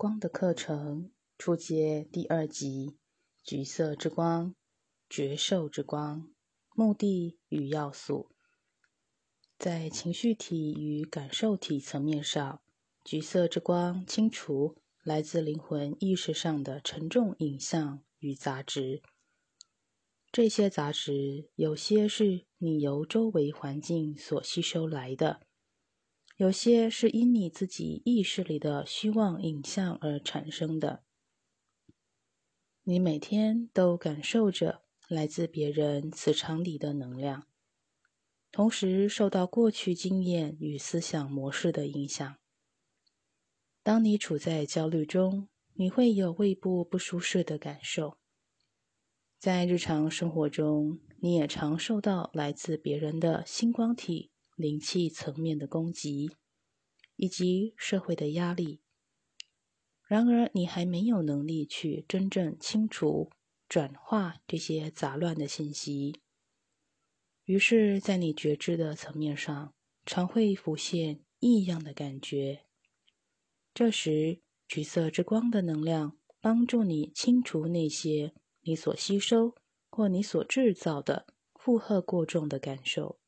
光的课程初阶第二集：橘色之光、觉受之光。目的与要素，在情绪体与感受体层面上，橘色之光清除来自灵魂意识上的沉重影像与杂质。这些杂质有些是你由周围环境所吸收来的。有些是因你自己意识里的虚妄影像而产生的。你每天都感受着来自别人磁场里的能量，同时受到过去经验与思想模式的影响。当你处在焦虑中，你会有胃部不舒适的感受。在日常生活中，你也常受到来自别人的星光体。灵气层面的攻击，以及社会的压力。然而，你还没有能力去真正清除、转化这些杂乱的信息。于是，在你觉知的层面上，常会浮现异样的感觉。这时，橘色之光的能量帮助你清除那些你所吸收或你所制造的负荷过重的感受。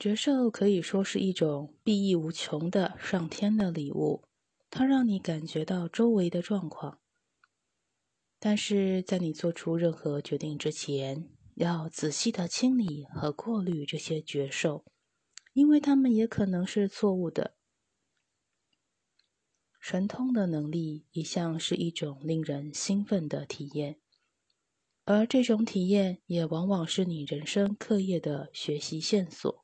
觉受可以说是一种裨益无穷的上天的礼物，它让你感觉到周围的状况。但是在你做出任何决定之前，要仔细的清理和过滤这些觉受，因为它们也可能是错误的。神通的能力一向是一种令人兴奋的体验，而这种体验也往往是你人生课业的学习线索。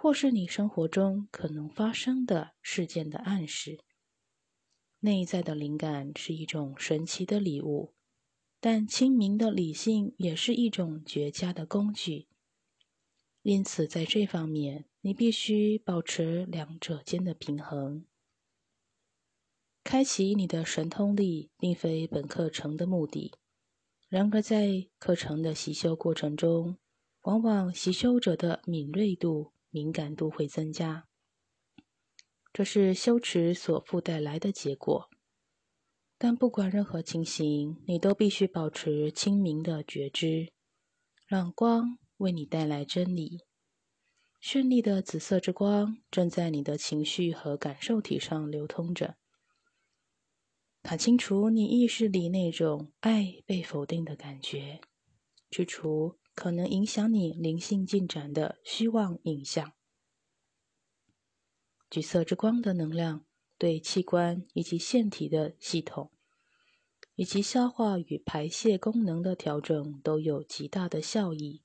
或是你生活中可能发生的事件的暗示。内在的灵感是一种神奇的礼物，但清明的理性也是一种绝佳的工具。因此，在这方面，你必须保持两者间的平衡。开启你的神通力，并非本课程的目的。然而，在课程的习修过程中，往往习修者的敏锐度。敏感度会增加，这是羞耻所附带来的结果。但不管任何情形，你都必须保持清明的觉知，让光为你带来真理。绚丽的紫色之光正在你的情绪和感受体上流通着，它清除你意识里那种爱被否定的感觉，去除。可能影响你灵性进展的虚妄影像。橘色之光的能量对器官以及腺体的系统，以及消化与排泄功能的调整都有极大的效益。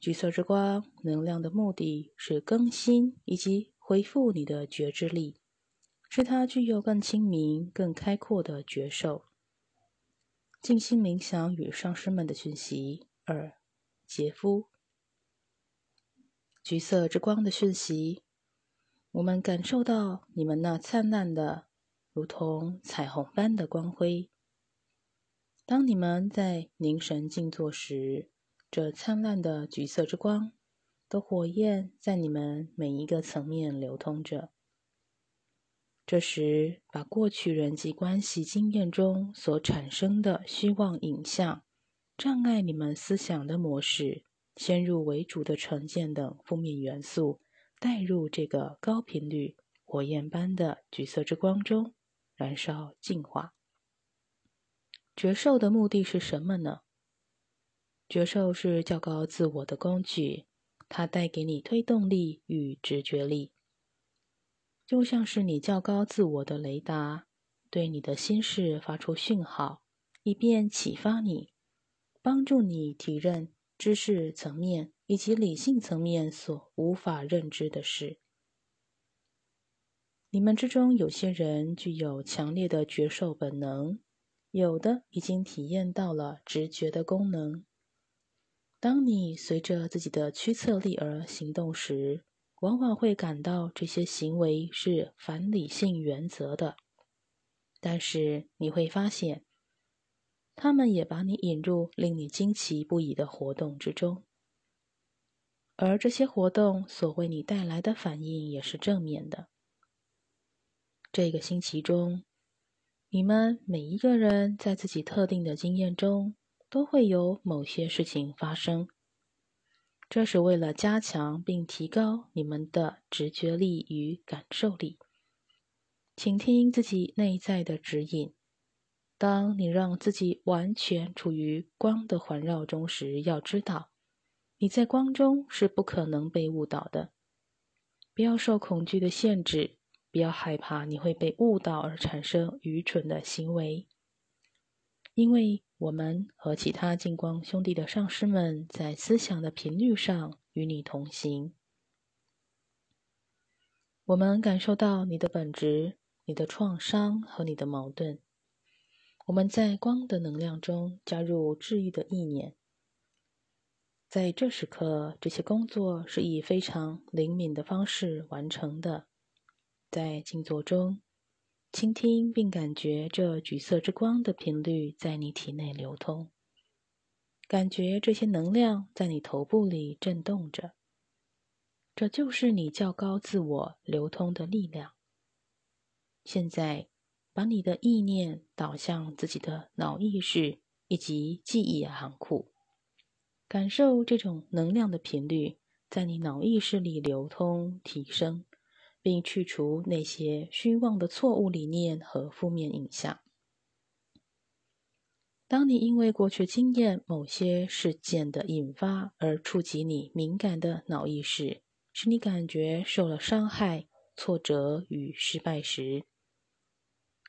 橘色之光能量的目的是更新以及恢复你的觉知力，使它具有更清明、更开阔的觉受。静心冥想与上师们的讯息。二，杰夫，橘色之光的讯息，我们感受到你们那灿烂的，如同彩虹般的光辉。当你们在凝神静坐时，这灿烂的橘色之光的火焰在你们每一个层面流通着。这时，把过去人际关系经验中所产生的虚妄影像。障碍你们思想的模式、先入为主的成见等负面元素，带入这个高频率火焰般的橘色之光中，燃烧净化。觉受的目的是什么呢？觉受是较高自我的工具，它带给你推动力与直觉力，就像是你较高自我的雷达，对你的心事发出讯号，以便启发你。帮助你体认知识层面以及理性层面所无法认知的事。你们之中有些人具有强烈的觉受本能，有的已经体验到了直觉的功能。当你随着自己的驱策力而行动时，往往会感到这些行为是反理性原则的，但是你会发现。他们也把你引入令你惊奇不已的活动之中，而这些活动所为你带来的反应也是正面的。这个星期中，你们每一个人在自己特定的经验中都会有某些事情发生。这是为了加强并提高你们的直觉力与感受力。请听自己内在的指引。当你让自己完全处于光的环绕中时，要知道你在光中是不可能被误导的。不要受恐惧的限制，不要害怕你会被误导而产生愚蠢的行为，因为。我们和其他净光兄弟的上师们在思想的频率上与你同行。我们感受到你的本质、你的创伤和你的矛盾。我们在光的能量中加入治愈的意念。在这时刻，这些工作是以非常灵敏的方式完成的。在静坐中。倾听并感觉这橘色之光的频率在你体内流通，感觉这些能量在你头部里震动着。这就是你较高自我流通的力量。现在，把你的意念导向自己的脑意识以及记忆行库，感受这种能量的频率在你脑意识里流通提升。并去除那些虚妄的错误理念和负面影像。当你因为过去经验某些事件的引发而触及你敏感的脑意识，使你感觉受了伤害、挫折与失败时，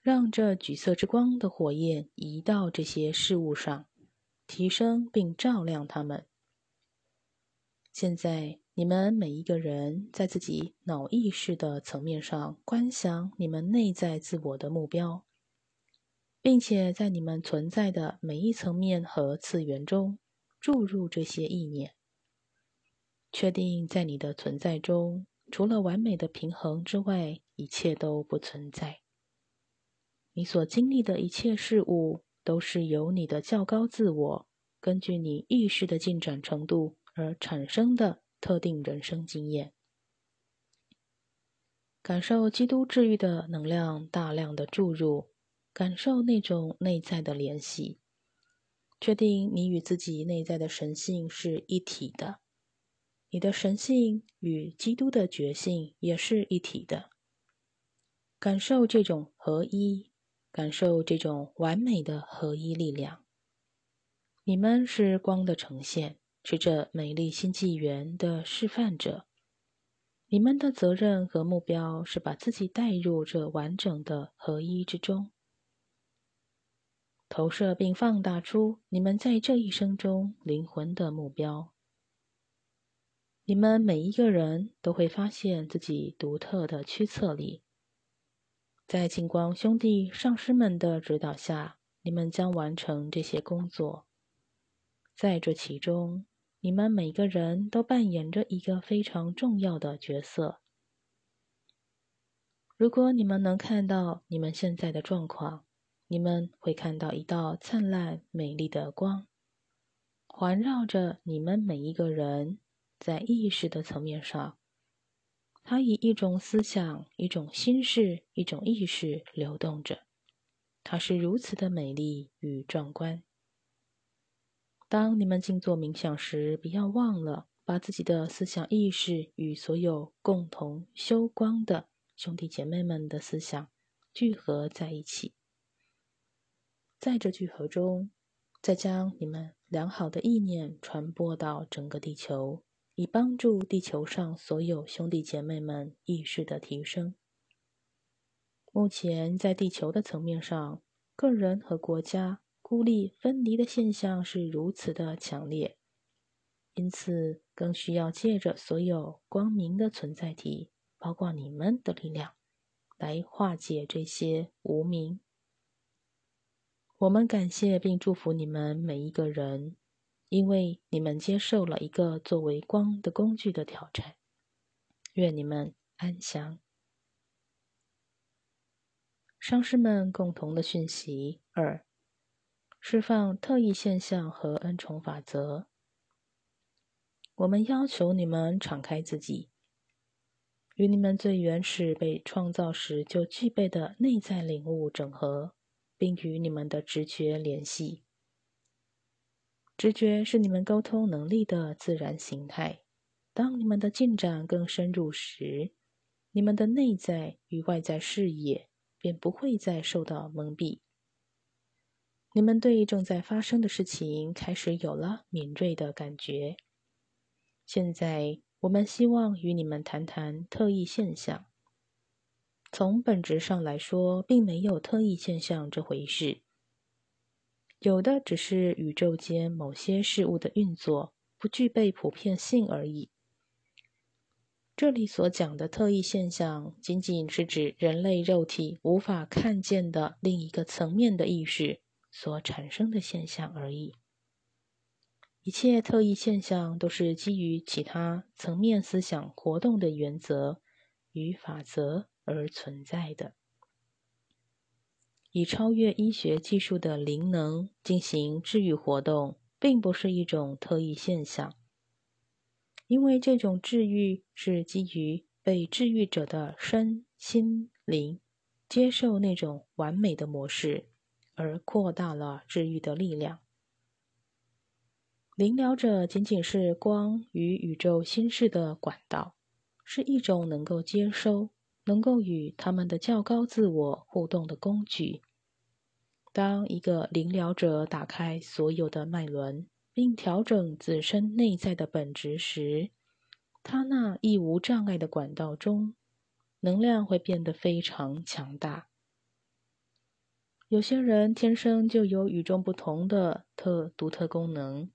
让这橘色之光的火焰移到这些事物上，提升并照亮它们。现在。你们每一个人在自己脑意识的层面上观想你们内在自我的目标，并且在你们存在的每一层面和次元中注入这些意念。确定在你的存在中，除了完美的平衡之外，一切都不存在。你所经历的一切事物都是由你的较高自我根据你意识的进展程度而产生的。特定人生经验，感受基督治愈的能量大量的注入，感受那种内在的联系，确定你与自己内在的神性是一体的，你的神性与基督的觉性也是一体的，感受这种合一，感受这种完美的合一力量，你们是光的呈现。是这美丽新纪元的示范者。你们的责任和目标是把自己带入这完整的合一之中，投射并放大出你们在这一生中灵魂的目标。你们每一个人都会发现自己独特的驱策力。在金光兄弟上师们的指导下，你们将完成这些工作。在这其中。你们每个人都扮演着一个非常重要的角色。如果你们能看到你们现在的状况，你们会看到一道灿烂美丽的光，环绕着你们每一个人，在意识的层面上，它以一种思想、一种心事、一种意识流动着，它是如此的美丽与壮观。当你们静坐冥想时，不要忘了把自己的思想意识与所有共同修光的兄弟姐妹们的思想聚合在一起。在这聚合中，再将你们良好的意念传播到整个地球，以帮助地球上所有兄弟姐妹们意识的提升。目前，在地球的层面上，个人和国家。孤立分离的现象是如此的强烈，因此更需要借着所有光明的存在体，包括你们的力量，来化解这些无名。我们感谢并祝福你们每一个人，因为你们接受了一个作为光的工具的挑战。愿你们安详。上师们共同的讯息二。释放特异现象和恩宠法则。我们要求你们敞开自己，与你们最原始被创造时就具备的内在领悟整合，并与你们的直觉联系。直觉是你们沟通能力的自然形态。当你们的进展更深入时，你们的内在与外在视野便不会再受到蒙蔽。你们对正在发生的事情开始有了敏锐的感觉。现在，我们希望与你们谈谈特异现象。从本质上来说，并没有特异现象这回事，有的只是宇宙间某些事物的运作不具备普遍性而已。这里所讲的特异现象，仅仅是指人类肉体无法看见的另一个层面的意识所产生的现象而已。一切特异现象都是基于其他层面思想活动的原则与法则而存在的。以超越医学技术的灵能进行治愈活动，并不是一种特异现象。因为这种治愈是基于被治愈者的身心灵接受那种完美的模式，而扩大了治愈的力量。灵疗者仅仅是光与宇宙心事的管道，是一种能够接收、能够与他们的较高自我互动的工具。当一个灵疗者打开所有的脉轮。并调整自身内在的本质时，他那一无障碍的管道中，能量会变得非常强大。有些人天生就有与众不同的特独特功能，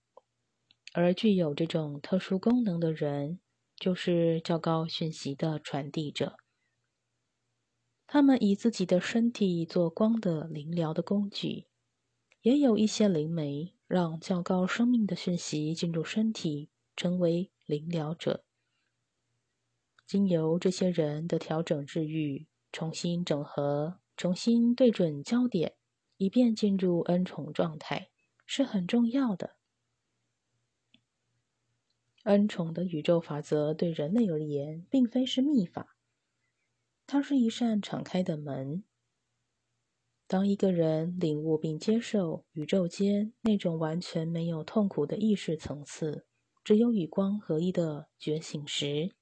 而具有这种特殊功能的人，就是较高讯息的传递者。他们以自己的身体做光的灵疗的工具，也有一些灵媒。让较高生命的讯息进入身体，成为灵疗者。经由这些人的调整治愈、重新整合、重新对准焦点，以便进入恩宠状态，是很重要的。恩宠的宇宙法则对人类而言，并非是秘法，它是一扇敞开的门。当一个人领悟并接受宇宙间那种完全没有痛苦的意识层次，只有与光合一的觉醒时，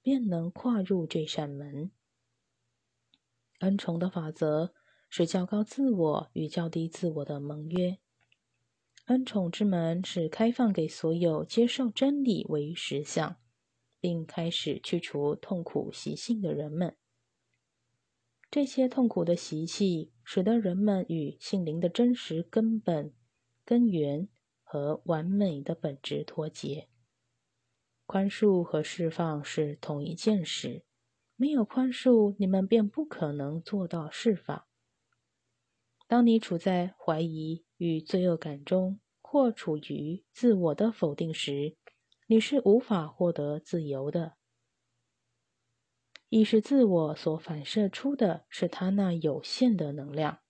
便能跨入这扇门。恩宠的法则是较高自我与较低自我的盟约。恩宠之门是开放给所有接受真理为实相，并开始去除痛苦习性的人们。这些痛苦的习气，使得人们与性灵的真实根本、根源和完美的本质脱节。宽恕和释放是同一件事，没有宽恕，你们便不可能做到释放。当你处在怀疑与罪恶感中，或处于自我的否定时，你是无法获得自由的。意识自我所反射出的是它那有限的能量。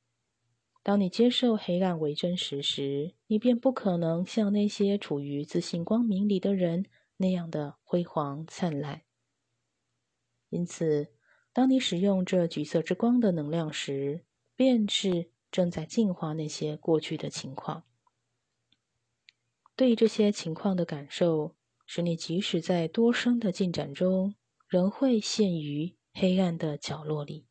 当你接受黑暗为真实时，你便不可能像那些处于自信光明里的人那样的辉煌灿烂。因此，当你使用这橘色之光的能量时，便是正在净化那些过去的情况。对这些情况的感受，使你即使在多生的进展中。仍会陷于黑暗的角落里。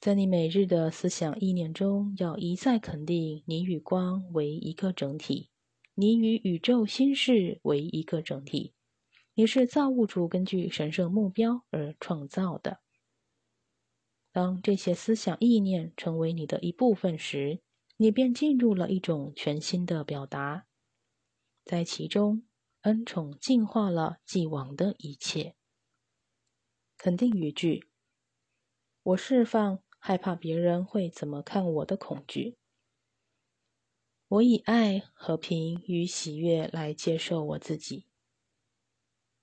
在你每日的思想意念中，要一再肯定你与光为一个整体，你与宇宙心事为一个整体。你是造物主根据神圣目标而创造的。当这些思想意念成为你的一部分时，你便进入了一种全新的表达，在其中。恩宠净化了既往的一切。肯定语句：我释放害怕别人会怎么看我的恐惧。我以爱、和平与喜悦来接受我自己。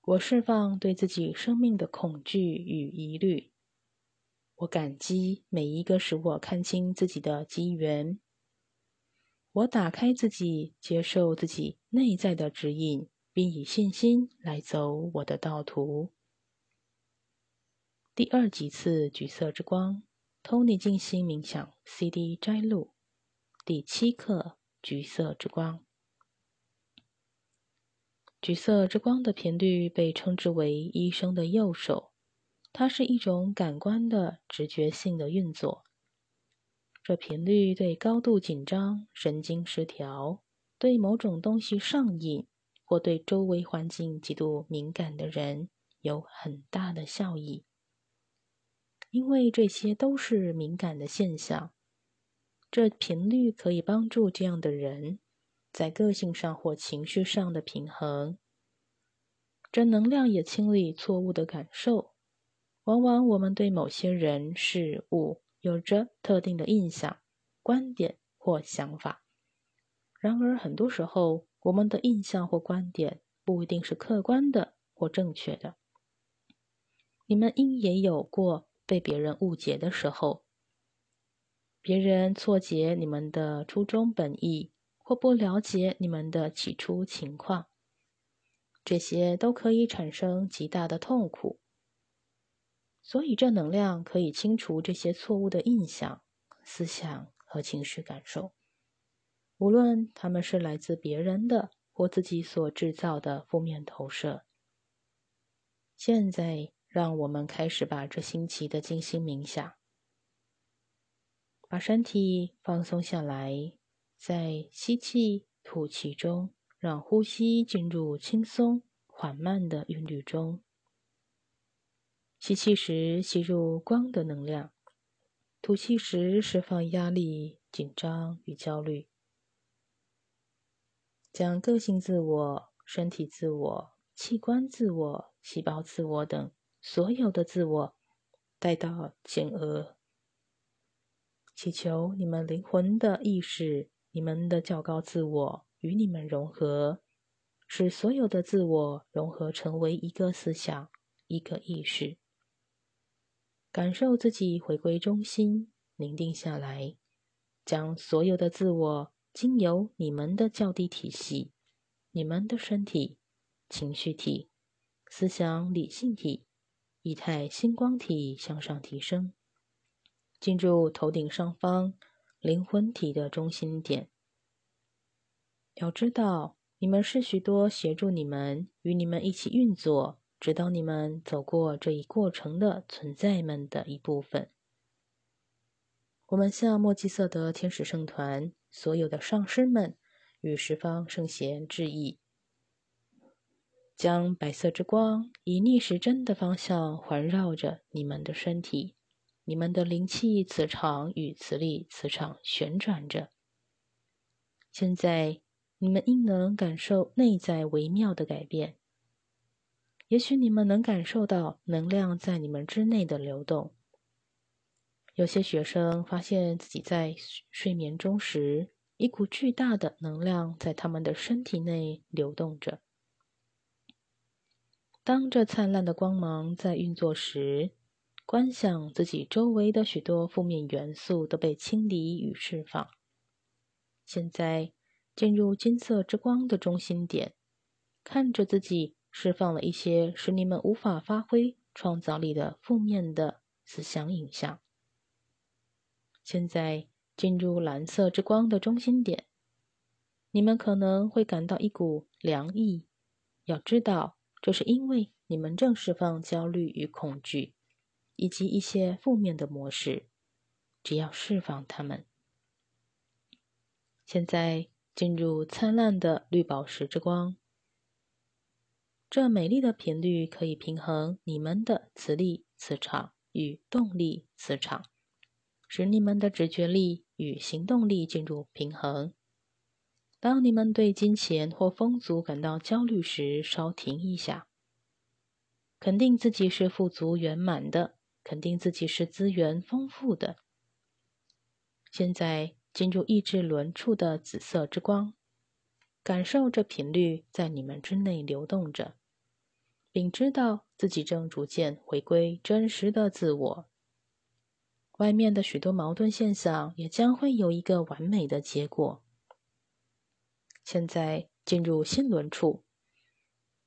我释放对自己生命的恐惧与疑虑。我感激每一个使我看清自己的机缘。我打开自己，接受自己内在的指引。并以信心来走我的道途。第二几次橘色之光，Tony 静心冥想 CD 摘录，第七课橘色之光。橘色之光的频率被称之为医生的右手，它是一种感官的直觉性的运作。这频率对高度紧张、神经失调、对某种东西上瘾或对周围环境极度敏感的人有很大的效益。因为这些都是敏感的现象，这频率可以帮助这样的人在个性上或情绪上的平衡。这能量也清理错误的感受。往往我们对某些人事物。有着特定的印象、观点或想法。然而，很多时候，我们的印象或观点不一定是客观的或正确的。你们应也有过被别人误解的时候，别人错解你们的初衷本意，或不了解你们的起初情况。这些都可以产生极大的痛苦。所以，正能量可以清除这些错误的印象、思想和情绪感受，无论他们是来自别人的或自己所制造的负面投射。现在，让我们开始把这新奇的静心冥想，把身体放松下来，在吸气、吐气中，让呼吸进入轻松、缓慢的韵律中。吸气时吸入光的能量，吐气时释放压力、紧张与焦虑。将个性自我、身体自我、器官自我、细胞自我等所有的自我带到前额，祈求你们灵魂的意识、你们的较高自我与你们融合，使所有的自我融合成为一个思想、一个意识。感受自己回归中心，宁定下来，将所有的自我经由你们的较低体系、你们的身体、情绪体、思想理性体、仪态星光体向上提升，进入头顶上方灵魂体的中心点。要知道，你们是许多协助你们与你们一起运作。指导你们走过这一过程的存在们的一部分。我们向墨基色德天使圣团所有的上师们与十方圣贤致意，将白色之光以逆时针的方向环绕着你们的身体，你们的灵气磁场与磁力磁场旋转着。现在，你们应能感受内在微妙的改变。也许你们能感受到能量在你们之内的流动。有些学生发现自己在睡眠中时，一股巨大的能量在他们的身体内流动着。当这灿烂的光芒在运作时，观想自己周围的许多负面元素都被清理与释放。现在进入金色之光的中心点，看着自己。释放了一些使你们无法发挥创造力的负面的思想影像。现在进入蓝色之光的中心点，你们可能会感到一股凉意。要知道，这是因为你们正释放焦虑与恐惧，以及一些负面的模式。只要释放它们。现在进入灿烂的绿宝石之光。这美丽的频率可以平衡你们的磁力磁场与动力磁场，使你们的直觉力与行动力进入平衡。当你们对金钱或丰足感到焦虑时，稍停一下，肯定自己是富足圆满的，肯定自己是资源丰富的。现在进入意志轮处的紫色之光，感受这频率在你们之内流动着。并知道自己正逐渐回归真实的自我，外面的许多矛盾现象也将会有一个完美的结果。现在进入心轮处，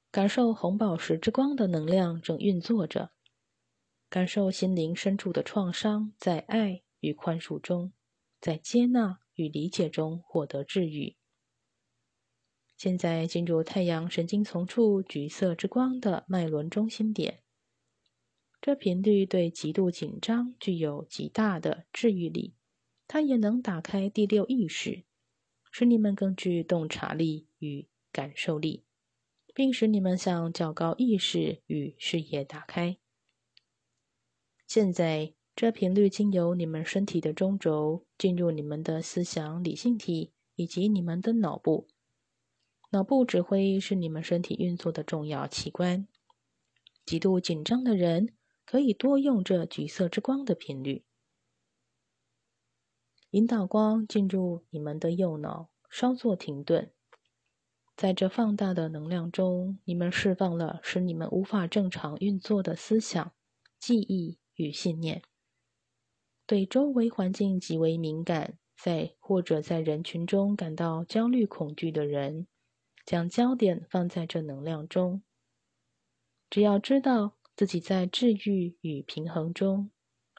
感受红宝石之光的能量正运作着，感受心灵深处的创伤，在爱与宽恕中，在接纳与理解中获得治愈。现在进入太阳神经丛处橘色之光的脉轮中心点，这频率对极度紧张具有极大的治愈力。它也能打开第六意识，使你们更具洞察力与感受力，并使你们向较高意识与视野打开。现在，这频率经由你们身体的中轴进入你们的思想理性体以及你们的脑部。脑部指挥是你们身体运作的重要器官。极度紧张的人可以多用这橘色之光的频率，引导光进入你们的右脑，稍作停顿。在这放大的能量中，你们释放了使你们无法正常运作的思想、记忆与信念。对周围环境极为敏感，在或者在人群中感到焦虑、恐惧的人。将焦点放在这能量中。只要知道自己在治愈与平衡中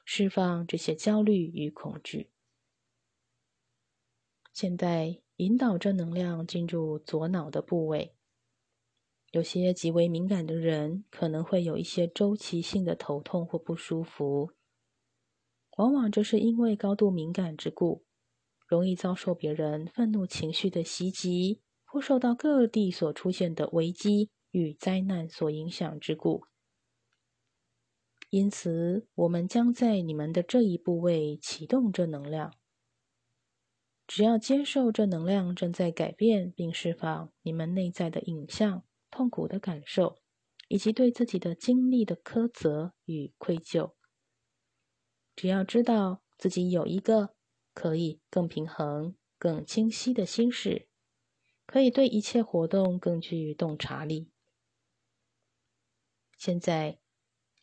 释放这些焦虑与恐惧。现在引导正能量进入左脑的部位。有些极为敏感的人可能会有一些周期性的头痛或不舒服，往往这是因为高度敏感之故，容易遭受别人愤怒情绪的袭击。或受到各地所出现的危机与灾难所影响之故，因此我们将在你们的这一部位启动这能量。只要接受这能量正在改变并释放你们内在的影像、痛苦的感受，以及对自己的经历的苛责与愧疚。只要知道自己有一个可以更平衡、更清晰的心事。可以对一切活动更具洞察力。现在，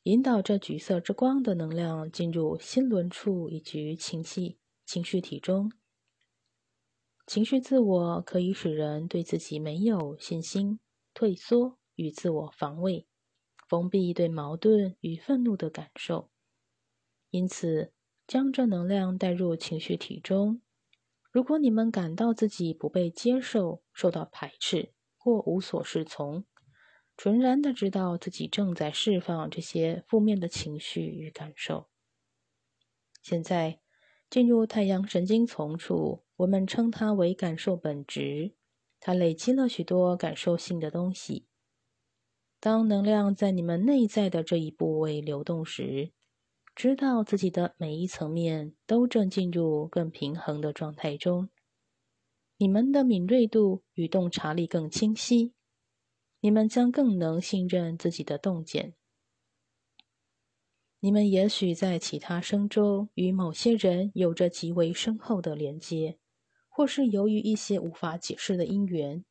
引导这橘色之光的能量进入心轮处以及情绪情绪体中。情绪自我可以使人对自己没有信心、退缩与自我防卫、封闭对矛盾与愤怒的感受。因此，将这能量带入情绪体中。如果你们感到自己不被接受、受到排斥或无所适从，纯然的知道自己正在释放这些负面的情绪与感受。现在进入太阳神经丛处，我们称它为感受本质。它累积了许多感受性的东西。当能量在你们内在的这一部位流动时，知道自己的每一层面都正进入更平衡的状态中，你们的敏锐度与洞察力更清晰，你们将更能信任自己的洞见。你们也许在其他生中与某些人有着极为深厚的连接，或是由于一些无法解释的因缘，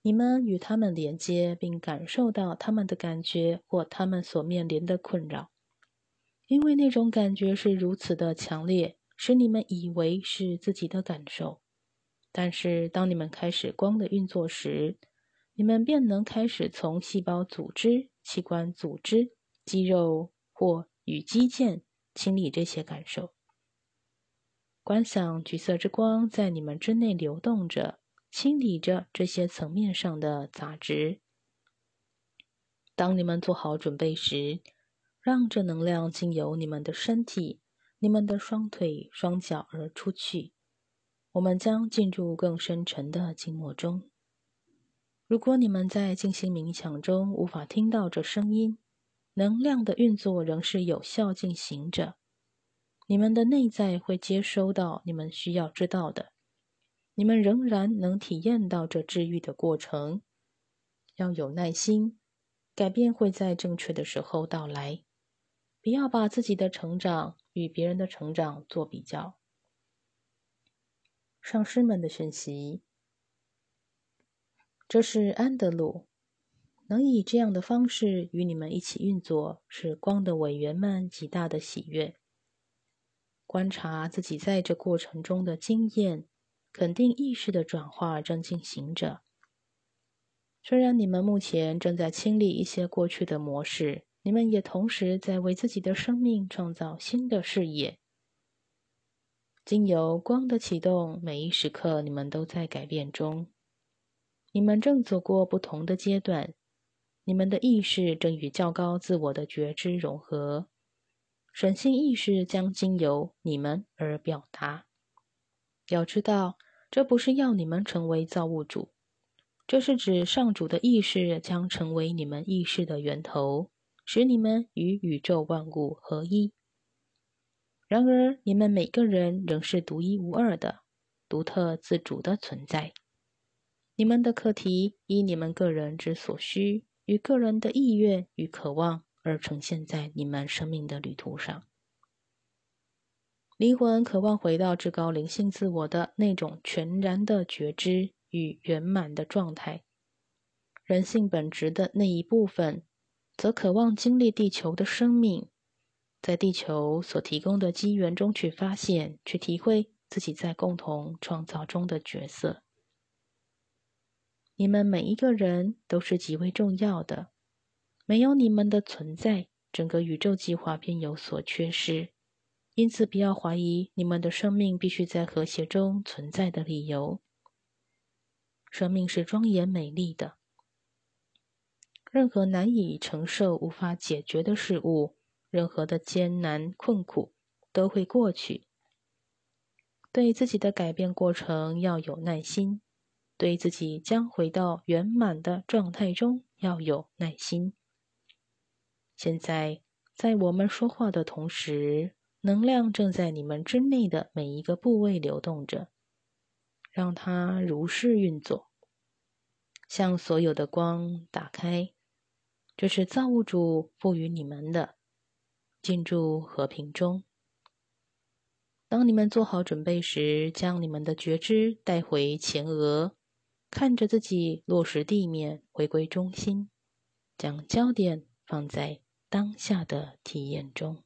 你们与他们连接，并感受到他们的感觉或他们所面临的困扰。因为那种感觉是如此的强烈，使你们以为是自己的感受。但是，当你们开始光的运作时，你们便能开始从细胞组织、器官组织、肌肉或与肌腱清理这些感受。观想橘色之光在你们之内流动着，清理着这些层面上的杂质。当你们做好准备时。让这能量经由你们的身体、你们的双腿、双脚而出去。我们将进入更深沉的静默中。如果你们在进行冥想中无法听到这声音，能量的运作仍是有效进行着。你们的内在会接收到你们需要知道的。你们仍然能体验到这治愈的过程。要有耐心，改变会在正确的时候到来。不要把自己的成长与别人的成长做比较。上师们的讯息，这是安德鲁。能以这样的方式与你们一起运作，是光的委员们极大的喜悦。观察自己在这过程中的经验，肯定意识的转化正进行着。虽然你们目前正在清理一些过去的模式。你们也同时在为自己的生命创造新的视野。经由光的启动，每一时刻你们都在改变中。你们正走过不同的阶段，你们的意识正与较高自我的觉知融合。神性意识将经由你们而表达。要知道，这不是要你们成为造物主，这是指上主的意识将成为你们意识的源头，使你们与宇宙万物合一。然而，你们每个人仍是独一无二的、独特自主的存在。你们的课题以你们个人之所需与个人的意愿与渴望而呈现在你们生命的旅途上。灵魂渴望回到至高灵性自我的那种全然的觉知与圆满的状态。人性本质的那一部分，则渴望经历地球的生命。在地球所提供的机缘中去发现、去体会自己在共同创造中的角色。你们每一个人都是极为重要的，没有你们的存在，整个宇宙计划便有所缺失。因此，不要怀疑你们的生命必须在和谐中存在的理由。生命是庄严美丽的，任何难以承受、无法解决的事物。任何的艰难困苦都会过去。对自己的改变过程要有耐心，对自己将回到圆满的状态中要有耐心。现在，在我们说话的同时，能量正在你们之内的每一个部位流动着，让它如是运作，向所有的光打开。这是造物主赋予你们的。进入和平中。当你们做好准备时，将你们的觉知带回前额，看着自己落实地面，回归中心，将焦点放在当下的体验中。